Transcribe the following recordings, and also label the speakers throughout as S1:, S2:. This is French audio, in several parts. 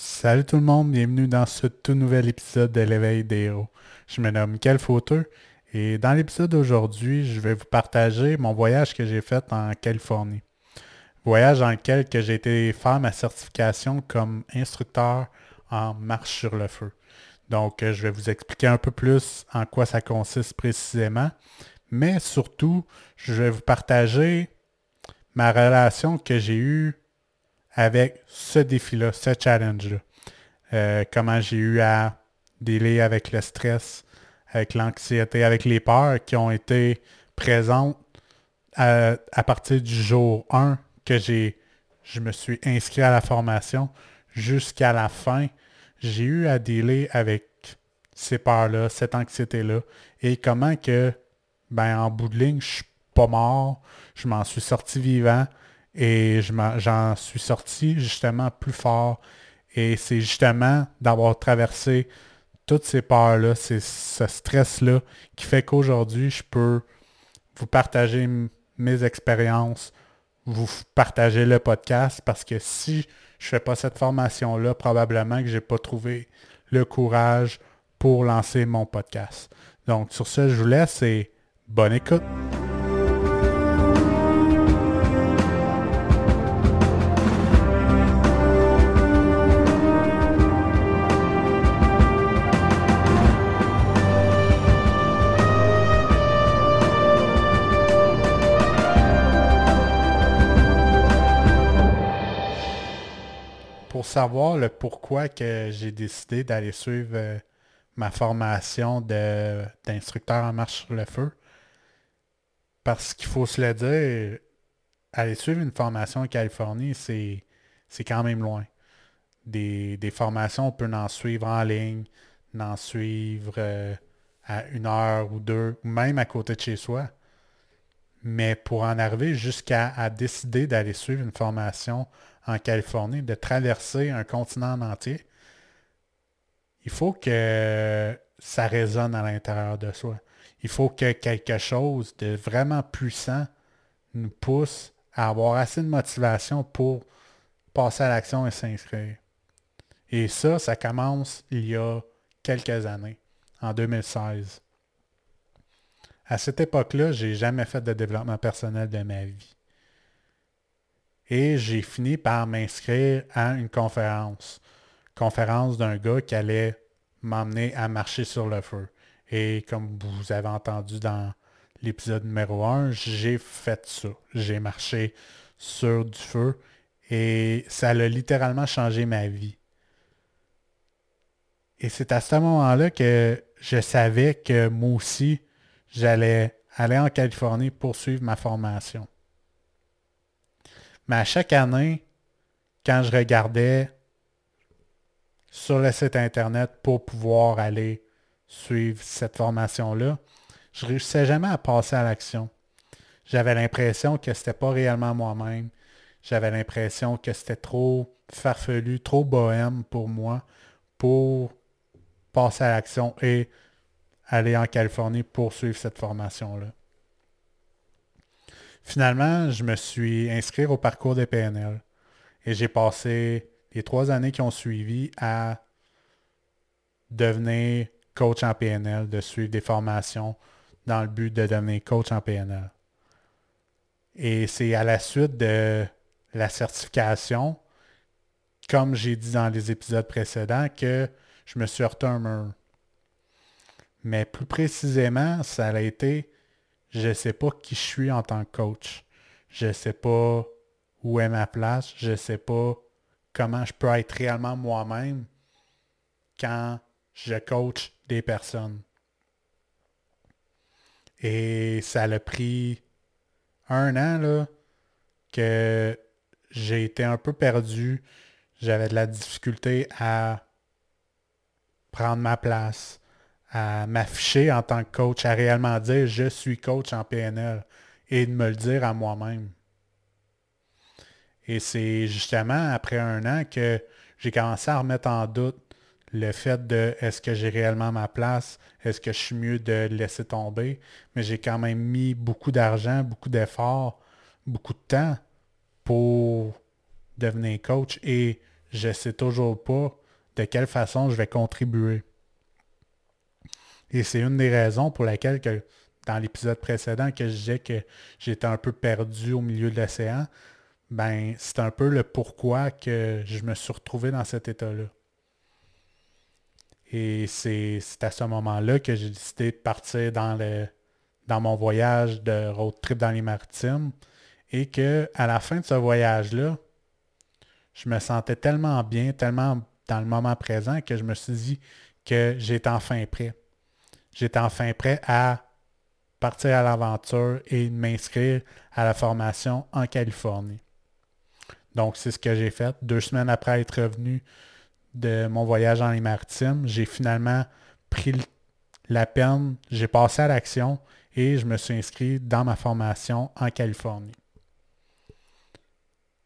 S1: Salut tout le monde, bienvenue dans ce tout nouvel épisode de l'éveil des héros. Je me nomme Michael Fauteux et dans l'épisode d'aujourd'hui, je vais vous partager mon voyage que j'ai fait en Californie. Voyage dans lequel j'ai été faire ma certification comme instructeur en marche sur le feu. Donc, je vais vous expliquer un peu plus en quoi ça consiste précisément, mais surtout, je vais vous partager ma relation que j'ai eue avec ce défi-là, ce challenge-là. Euh, comment j'ai eu à dealer avec le stress, avec l'anxiété, avec les peurs qui ont été présentes à, partir du jour 1 que j'ai, je me suis inscrit à la formation jusqu'à la fin. J'ai eu à dealer avec ces peurs-là, cette anxiété-là, et comment que, ben, en bout de ligne, je suis pas mort, je m'en suis sorti vivant, et j'en suis sorti justement plus fort. Et c'est justement d'avoir traversé toutes ces peurs-là, ce stress-là, qui fait qu'aujourd'hui, je peux vous partager mes expériences, vous partager le podcast, parce que si je ne fais pas cette formation-là, probablement que je n'ai pas trouvé le courage pour lancer mon podcast. Donc sur ce, je vous laisse et bonne écoute. Savoir le pourquoi que j'ai décidé d'aller suivre euh, ma formation d'instructeur en marche sur le feu. Parce qu'il faut se le dire, aller suivre une formation en Californie, c'est quand même loin. Des, formations, on peut en suivre en ligne, en suivre euh, à une heure ou deux, ou même à côté de chez soi. Mais pour en arriver jusqu'à décider d'aller suivre une formation en Californie, de traverser un continent entier, il faut que ça résonne à l'intérieur de soi. Il faut que quelque chose de vraiment puissant nous pousse à avoir assez de motivation pour passer à l'action et s'inscrire. Et ça, ça commence il y a quelques années, en 2016. À cette époque-là, j'ai jamais fait de développement personnel de ma vie. Et j'ai fini par m'inscrire à une conférence. Conférence d'un gars qui allait m'emmener à marcher sur le feu. Et comme vous avez entendu dans l'épisode numéro 1, j'ai fait ça. J'ai marché sur du feu et ça a littéralement changé ma vie. Et c'est à ce moment-là que je savais que moi aussi, j'allais aller en Californie poursuivre ma formation. Mais à chaque année, quand je regardais sur le site Internet pour pouvoir aller suivre cette formation-là, je ne réussissais jamais à passer à l'action. J'avais l'impression que ce n'était pas réellement moi-même. J'avais l'impression que c'était trop farfelu, trop bohème pour moi pour passer à l'action et aller en Californie pour suivre cette formation-là. Finalement, je me suis inscrit au parcours des PNL et j'ai passé les trois années qui ont suivi à devenir coach en PNL, de suivre des formations dans le but de devenir coach en PNL. Et c'est à la suite de la certification, comme j'ai dit dans les épisodes précédents, que je me suis heurté un mur. Mais plus précisément, ça a été je sais pas qui je suis en tant que coach. Je sais pas où est ma place. Je sais pas comment je peux être réellement moi-même quand je coach des personnes. Et ça a pris un an que j'ai été un peu perdu. J'avais de la difficulté à prendre ma place, à m'afficher en tant que coach, à réellement dire je suis coach en PNL et de me le dire à moi-même. Et c'est justement après un an que j'ai commencé à remettre en doute le fait de est-ce que j'ai réellement ma place, est-ce que je suis mieux de laisser tomber, mais j'ai quand même mis beaucoup d'argent, beaucoup d'efforts, beaucoup de temps pour devenir coach et je ne sais toujours pas de quelle façon je vais contribuer. Et c'est une des raisons pour laquelle que dans l'épisode précédent que je disais que j'étais un peu perdu au milieu de l'océan, ben c'est un peu le pourquoi que je me suis retrouvé dans cet état-là. Et c'est à ce moment-là que j'ai décidé de partir dans mon voyage de road trip dans les maritimes. Et que à la fin de ce voyage-là, je me sentais tellement bien, tellement dans le moment présent que je me suis dit que j'étais enfin prêt. J'étais enfin prêt à partir à l'aventure et m'inscrire à la formation en Californie. Donc, c'est ce que j'ai fait. Deux semaines après être revenu de mon voyage dans les maritimes, j'ai finalement pris la peine, j'ai passé à l'action et je me suis inscrit dans ma formation en Californie.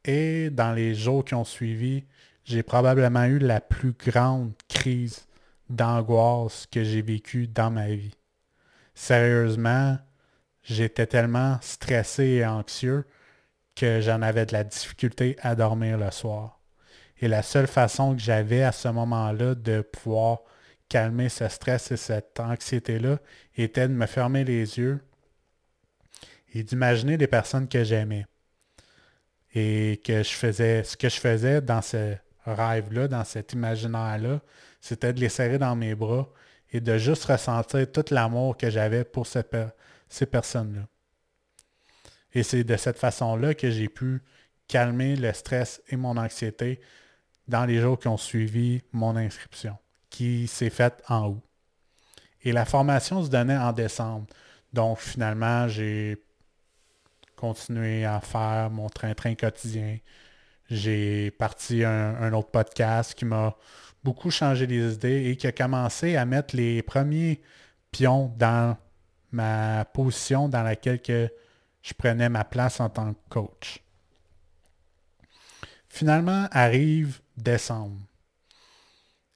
S1: Et dans les jours qui ont suivi, j'ai probablement eu la plus grande crise d'angoisse que j'ai vécue dans ma vie. Sérieusement, j'étais tellement stressé et anxieux que j'en avais de la difficulté à dormir le soir. Et la seule façon que j'avais à ce moment-là de pouvoir calmer ce stress et cette anxiété-là était de me fermer les yeux et d'imaginer les personnes que j'aimais. Et que je faisais, ce que je faisais dans ce rêve-là, dans cet imaginaire-là, c'était de les serrer dans mes bras et de juste ressentir tout l'amour que j'avais pour ces personnes-là. Et c'est de cette façon-là que j'ai pu calmer le stress et mon anxiété dans les jours qui ont suivi mon inscription, qui s'est faite en août. Et la formation se donnait en décembre. Donc finalement, j'ai continué à faire mon train-train quotidien. J'ai parti un, un, autre podcast qui m'a beaucoup changé les idées et qui a commencé à mettre les premiers pions dans ma position dans laquelle que je prenais ma place en tant que coach. Finalement, arrive décembre.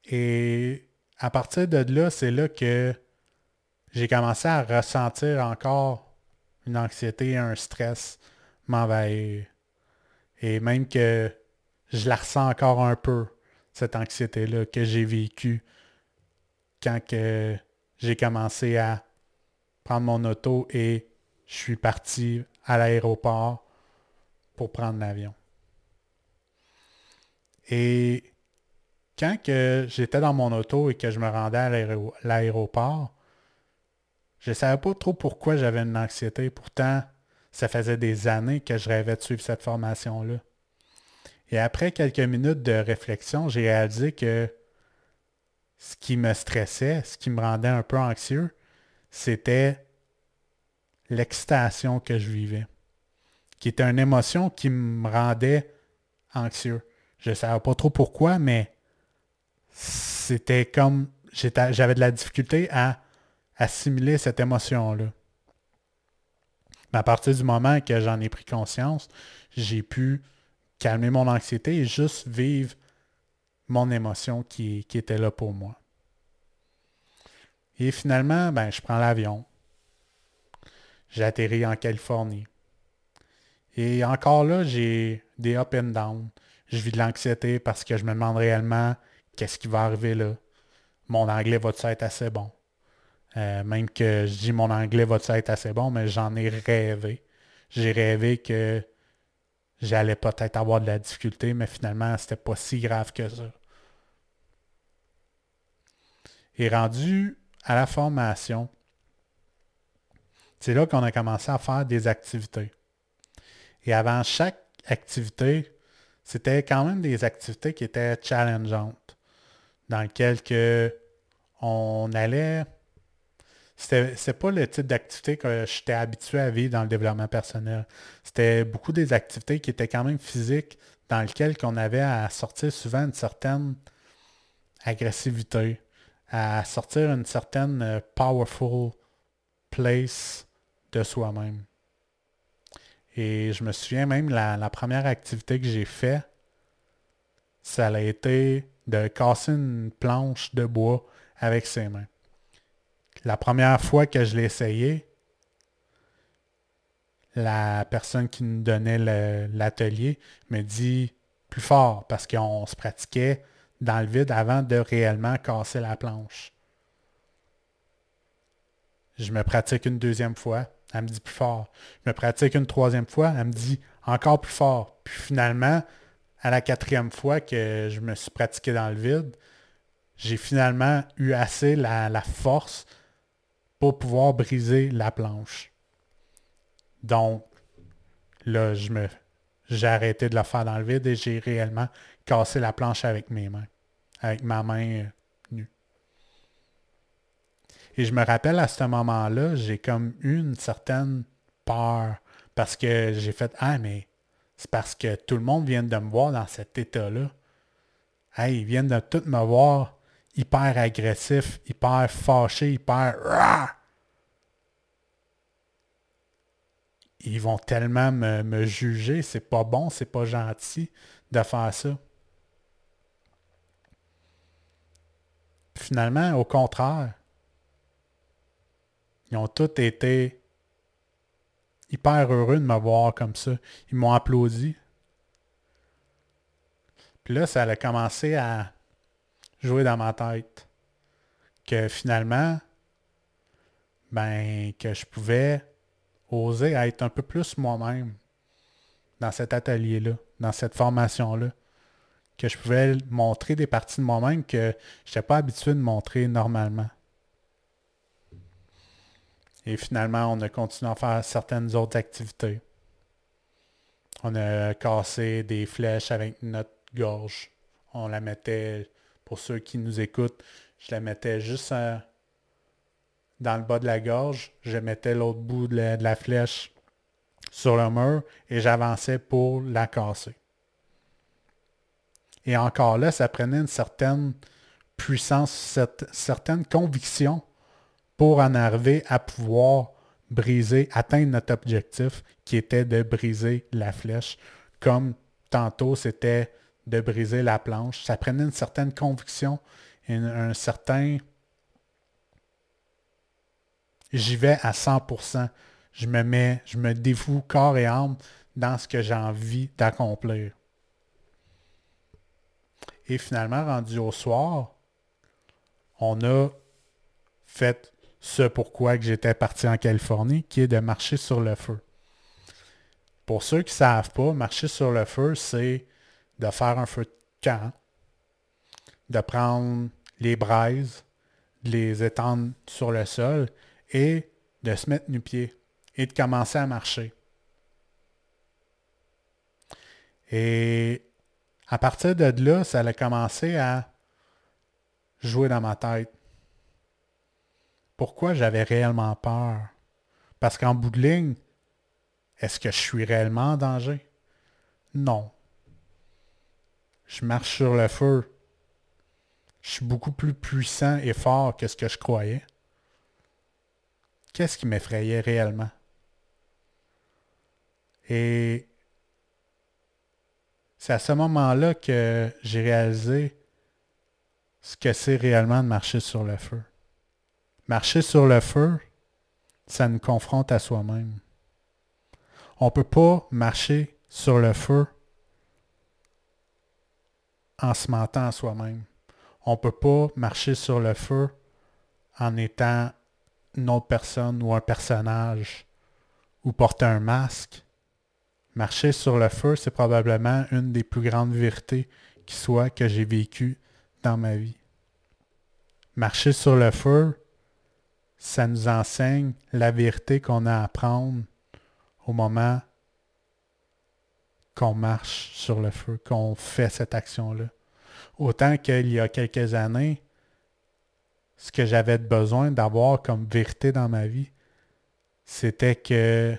S1: Et à partir de là, c'est là que j'ai commencé à ressentir encore une anxiété un stress m'envahir. Et même que je la ressens encore un peu, cette anxiété-là que j'ai vécue quand j'ai commencé à prendre mon auto et je suis parti à l'aéroport pour prendre l'avion. Et quand j'étais dans mon auto et que je me rendais à l'aéroport, je ne savais pas trop pourquoi j'avais une anxiété. Pourtant, ça faisait des années que je rêvais de suivre cette formation-là. Et après quelques minutes de réflexion, j'ai réalisé que ce qui me stressait, ce qui me rendait un peu anxieux, c'était l'excitation que je vivais, qui était une émotion qui me rendait anxieux. Je ne savais pas trop pourquoi, mais c'était comme j'avais de la difficulté à assimiler cette émotion-là. Mais à partir du moment que j'en ai pris conscience, j'ai pu calmer mon anxiété et juste vivre mon émotion qui, qui était là pour moi. Et finalement, ben, je prends l'avion. J'ai atterri en Californie. Et encore là, j'ai des up and down. Je vis de l'anxiété parce que je me demande réellement qu'est-ce qui va arriver là. Mon anglais va-t-il être assez bon? Euh, même que je dis mon anglais va-t-il être assez bon, mais j'en ai rêvé. J'ai rêvé que j'allais peut-être avoir de la difficulté, mais finalement, c'était pas si grave que ça. Et rendu à la formation, c'est là qu'on a commencé à faire des activités. Et avant chaque activité, c'était quand même des activités qui étaient challengeantes, dans lesquelles que on allait... C'était pas le type d'activité que j'étais habitué à vivre dans le développement personnel. C'était beaucoup des activités qui étaient quand même physiques, dans lesquelles on avait à sortir souvent une certaine agressivité, à sortir une certaine euh, powerful place de soi-même. Et je me souviens même, la, la première activité que j'ai faite, ça a été de casser une planche de bois avec ses mains. La première fois que je l'ai essayé, la personne qui nous donnait l'atelier me dit plus fort parce qu'on se pratiquait dans le vide avant de réellement casser la planche. Je me pratique une deuxième fois, elle me dit plus fort. Je me pratique une troisième fois, elle me dit encore plus fort. Puis finalement, à la quatrième fois que je me suis pratiqué dans le vide, j'ai finalement eu assez la, la, force pour pouvoir briser la planche. Donc, là, j'ai arrêté de le faire dans le vide et j'ai réellement cassé la planche avec mes mains, avec ma main euh, nue. Et je me rappelle à ce moment-là, j'ai comme eu une certaine peur parce que j'ai fait Ah, mais c'est parce que tout le monde vient de me voir dans cet état-là. Hey, ils viennent de tout me voir hyper agressif, hyper fâché, hyper ils vont tellement me, juger, c'est pas bon, c'est pas gentil de faire ça. Finalement, au contraire, ils ont tous été hyper heureux de me voir comme ça. Ils m'ont applaudi. Puis là, ça a commencé à jouer dans ma tête. Que finalement, ben, que je pouvais oser être un peu plus moi-même dans cet atelier-là, dans cette formation-là. Que je pouvais montrer des parties de moi-même que je n'étais pas habitué de montrer normalement. Et finalement, on a continué à faire certaines autres activités. On a cassé des flèches avec notre gorge. On la mettait, pour ceux qui nous écoutent, je la mettais juste dans le bas de la gorge. Je mettais l'autre bout de la, flèche sur le mur et j'avançais pour la casser. Et encore là, ça prenait une certaine puissance, cette, certaine conviction pour en arriver à pouvoir briser, atteindre notre objectif qui était de briser la flèche. Comme tantôt, c'était de briser la planche. Ça prenait une certaine conviction, un certain... J'y vais à 100%. Je me mets, je me dévoue corps et âme dans ce que j'ai envie d'accomplir. Et finalement, rendu au soir, on a fait ce pourquoi que j'étais parti en Californie, qui est de marcher sur le feu. Pour ceux qui ne savent pas, marcher sur le feu, c'est de faire un feu de camp, de prendre les braises, de les étendre sur le sol et de se mettre nu-pied et de commencer à marcher. Et à partir de là, ça a commencé à jouer dans ma tête pourquoi j'avais réellement peur? Parce qu'en bout de ligne, est-ce que je suis réellement en danger? Non. Je marche sur le feu. Je suis beaucoup plus puissant et fort que ce que je croyais. Qu'est-ce qui m'effrayait réellement? Et c'est à ce moment-là que j'ai réalisé ce que c'est réellement de marcher sur le feu. Marcher sur le feu, ça nous confronte à soi-même. On ne peut pas marcher sur le feu en se mentant à soi-même. On ne peut pas marcher sur le feu en étant une autre personne ou un personnage ou porter un masque. Marcher sur le feu, c'est probablement une des plus grandes vérités qui soit que j'ai vécues dans ma vie. Marcher sur le feu, ça nous enseigne la vérité qu'on a à apprendre au moment qu'on marche sur le feu, qu'on fait cette action-là. Autant qu'il y a quelques années, ce que j'avais besoin d'avoir comme vérité dans ma vie, c'était que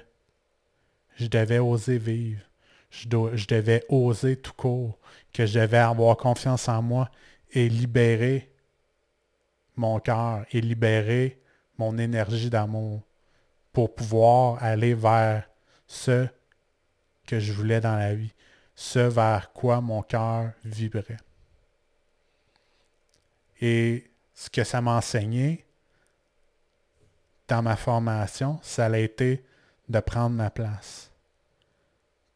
S1: je devais oser vivre. Je, devais oser tout court, que je devais avoir confiance en moi et libérer mon cœur et libérer mon énergie d'amour pour pouvoir aller vers ce que je voulais dans la vie, ce vers quoi mon cœur vibrait. Et ce que ça m'a enseigné dans ma formation, ça a été de prendre ma place.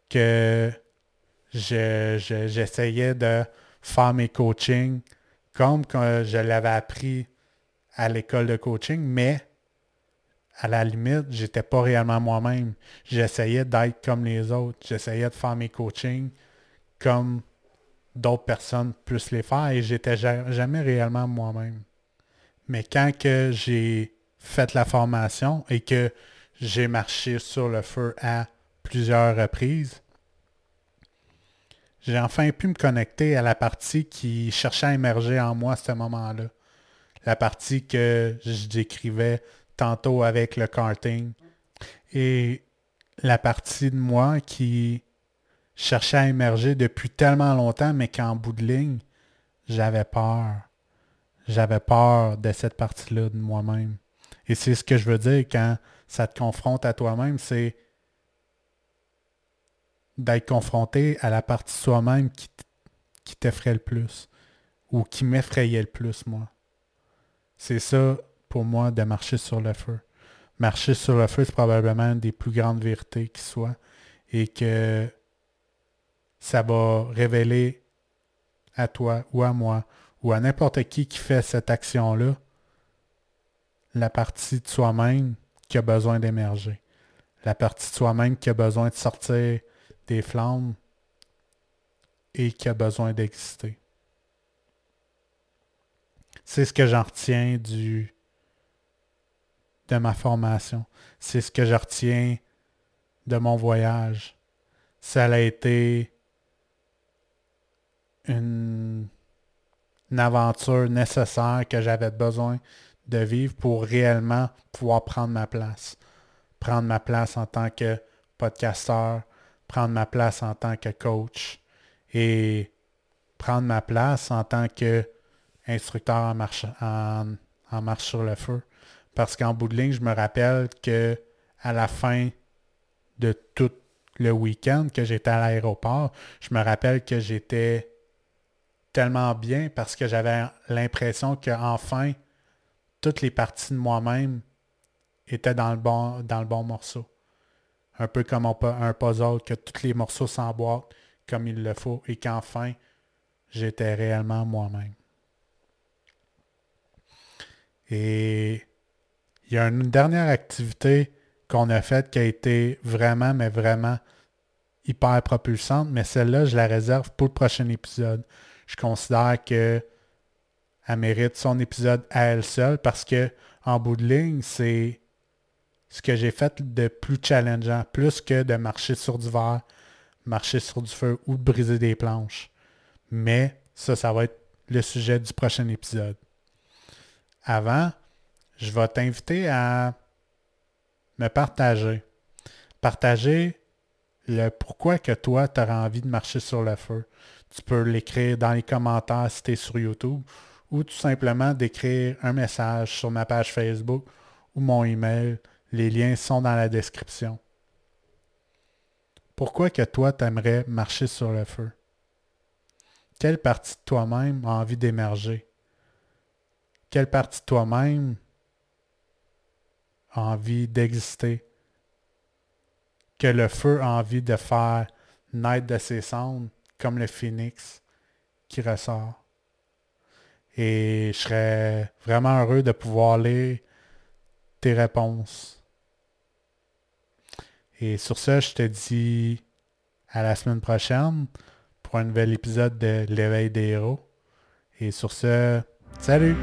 S1: Que j'essayais de faire mes coachings comme je l'avais appris à l'école de coaching, mais à la limite, j'étais pas réellement moi-même. J'essayais d'être comme les autres. J'essayais de faire mes coachings comme d'autres personnes puissent les faire et j'étais jamais réellement moi-même. Mais quand que j'ai fait la formation et que j'ai marché sur le feu à plusieurs reprises, j'ai enfin pu me connecter à la partie qui cherchait à émerger en moi à ce moment-là. La partie que je décrivais tantôt avec le karting. Et la partie de moi qui cherchait à émerger depuis tellement longtemps, mais qu'en bout de ligne, j'avais peur. J'avais peur de cette partie-là de moi-même. Et c'est ce que je veux dire quand ça te confronte à toi-même, c'est d'être confronté à la partie soi-même qui, qui t'effraie le plus ou qui m'effrayait le plus, moi. C'est ça, pour moi, de marcher sur le feu. Marcher sur le feu, c'est probablement une des plus grandes vérités qui soit et que ça va révéler à toi ou à moi ou à n'importe qui qui fait cette action-là la partie de soi-même qui a besoin d'émerger. La partie de soi-même qui a besoin de sortir des flammes et qui a besoin d'exister. C'est ce que j'en retiens du, de ma formation. C'est ce que je retiens de mon voyage. Ça a été une, aventure nécessaire que j'avais besoin de vivre pour réellement pouvoir prendre ma place. Prendre ma place en tant que podcasteur, prendre ma place en tant que coach et prendre ma place en tant que instructeur en marche, en, marche sur le feu. Parce qu'en bout de ligne, je me rappelle que à la fin de tout le week-end que j'étais à l'aéroport, je me rappelle que j'étais tellement bien parce que j'avais l'impression qu'enfin, toutes les parties de moi-même étaient dans le bon, dans le bon morceau. Un peu comme un puzzle, que tous les morceaux s'emboîtent comme il le faut et qu'enfin, j'étais réellement moi-même. Et il y a une dernière activité qu'on a faite qui a été vraiment, mais vraiment hyper propulsante, mais celle-là, je la réserve pour le prochain épisode. Je considère que elle mérite son épisode à elle seule parce que en bout de ligne, c'est ce que j'ai fait de plus challengeant, plus que de marcher sur du verre, marcher sur du feu ou de briser des planches. Mais ça, ça va être le sujet du prochain épisode. Avant, je vais t'inviter à me partager. Partager le pourquoi que toi, tu auras envie de marcher sur le feu. Tu peux l'écrire dans les commentaires si tu es sur YouTube ou tout simplement d'écrire un message sur ma page Facebook ou mon email. Les liens sont dans la description. Pourquoi que toi, tu aimerais marcher sur le feu? Quelle partie de toi-même a envie d'émerger? Quelle partie de toi-même envie d'exister? Que le feu a envie de faire naître de ses cendres comme le phénix qui ressort? Et je serais vraiment heureux de pouvoir lire tes réponses. Et sur ce, je te dis à la semaine prochaine pour un nouvel épisode de L'éveil des héros. Et sur ce, salut!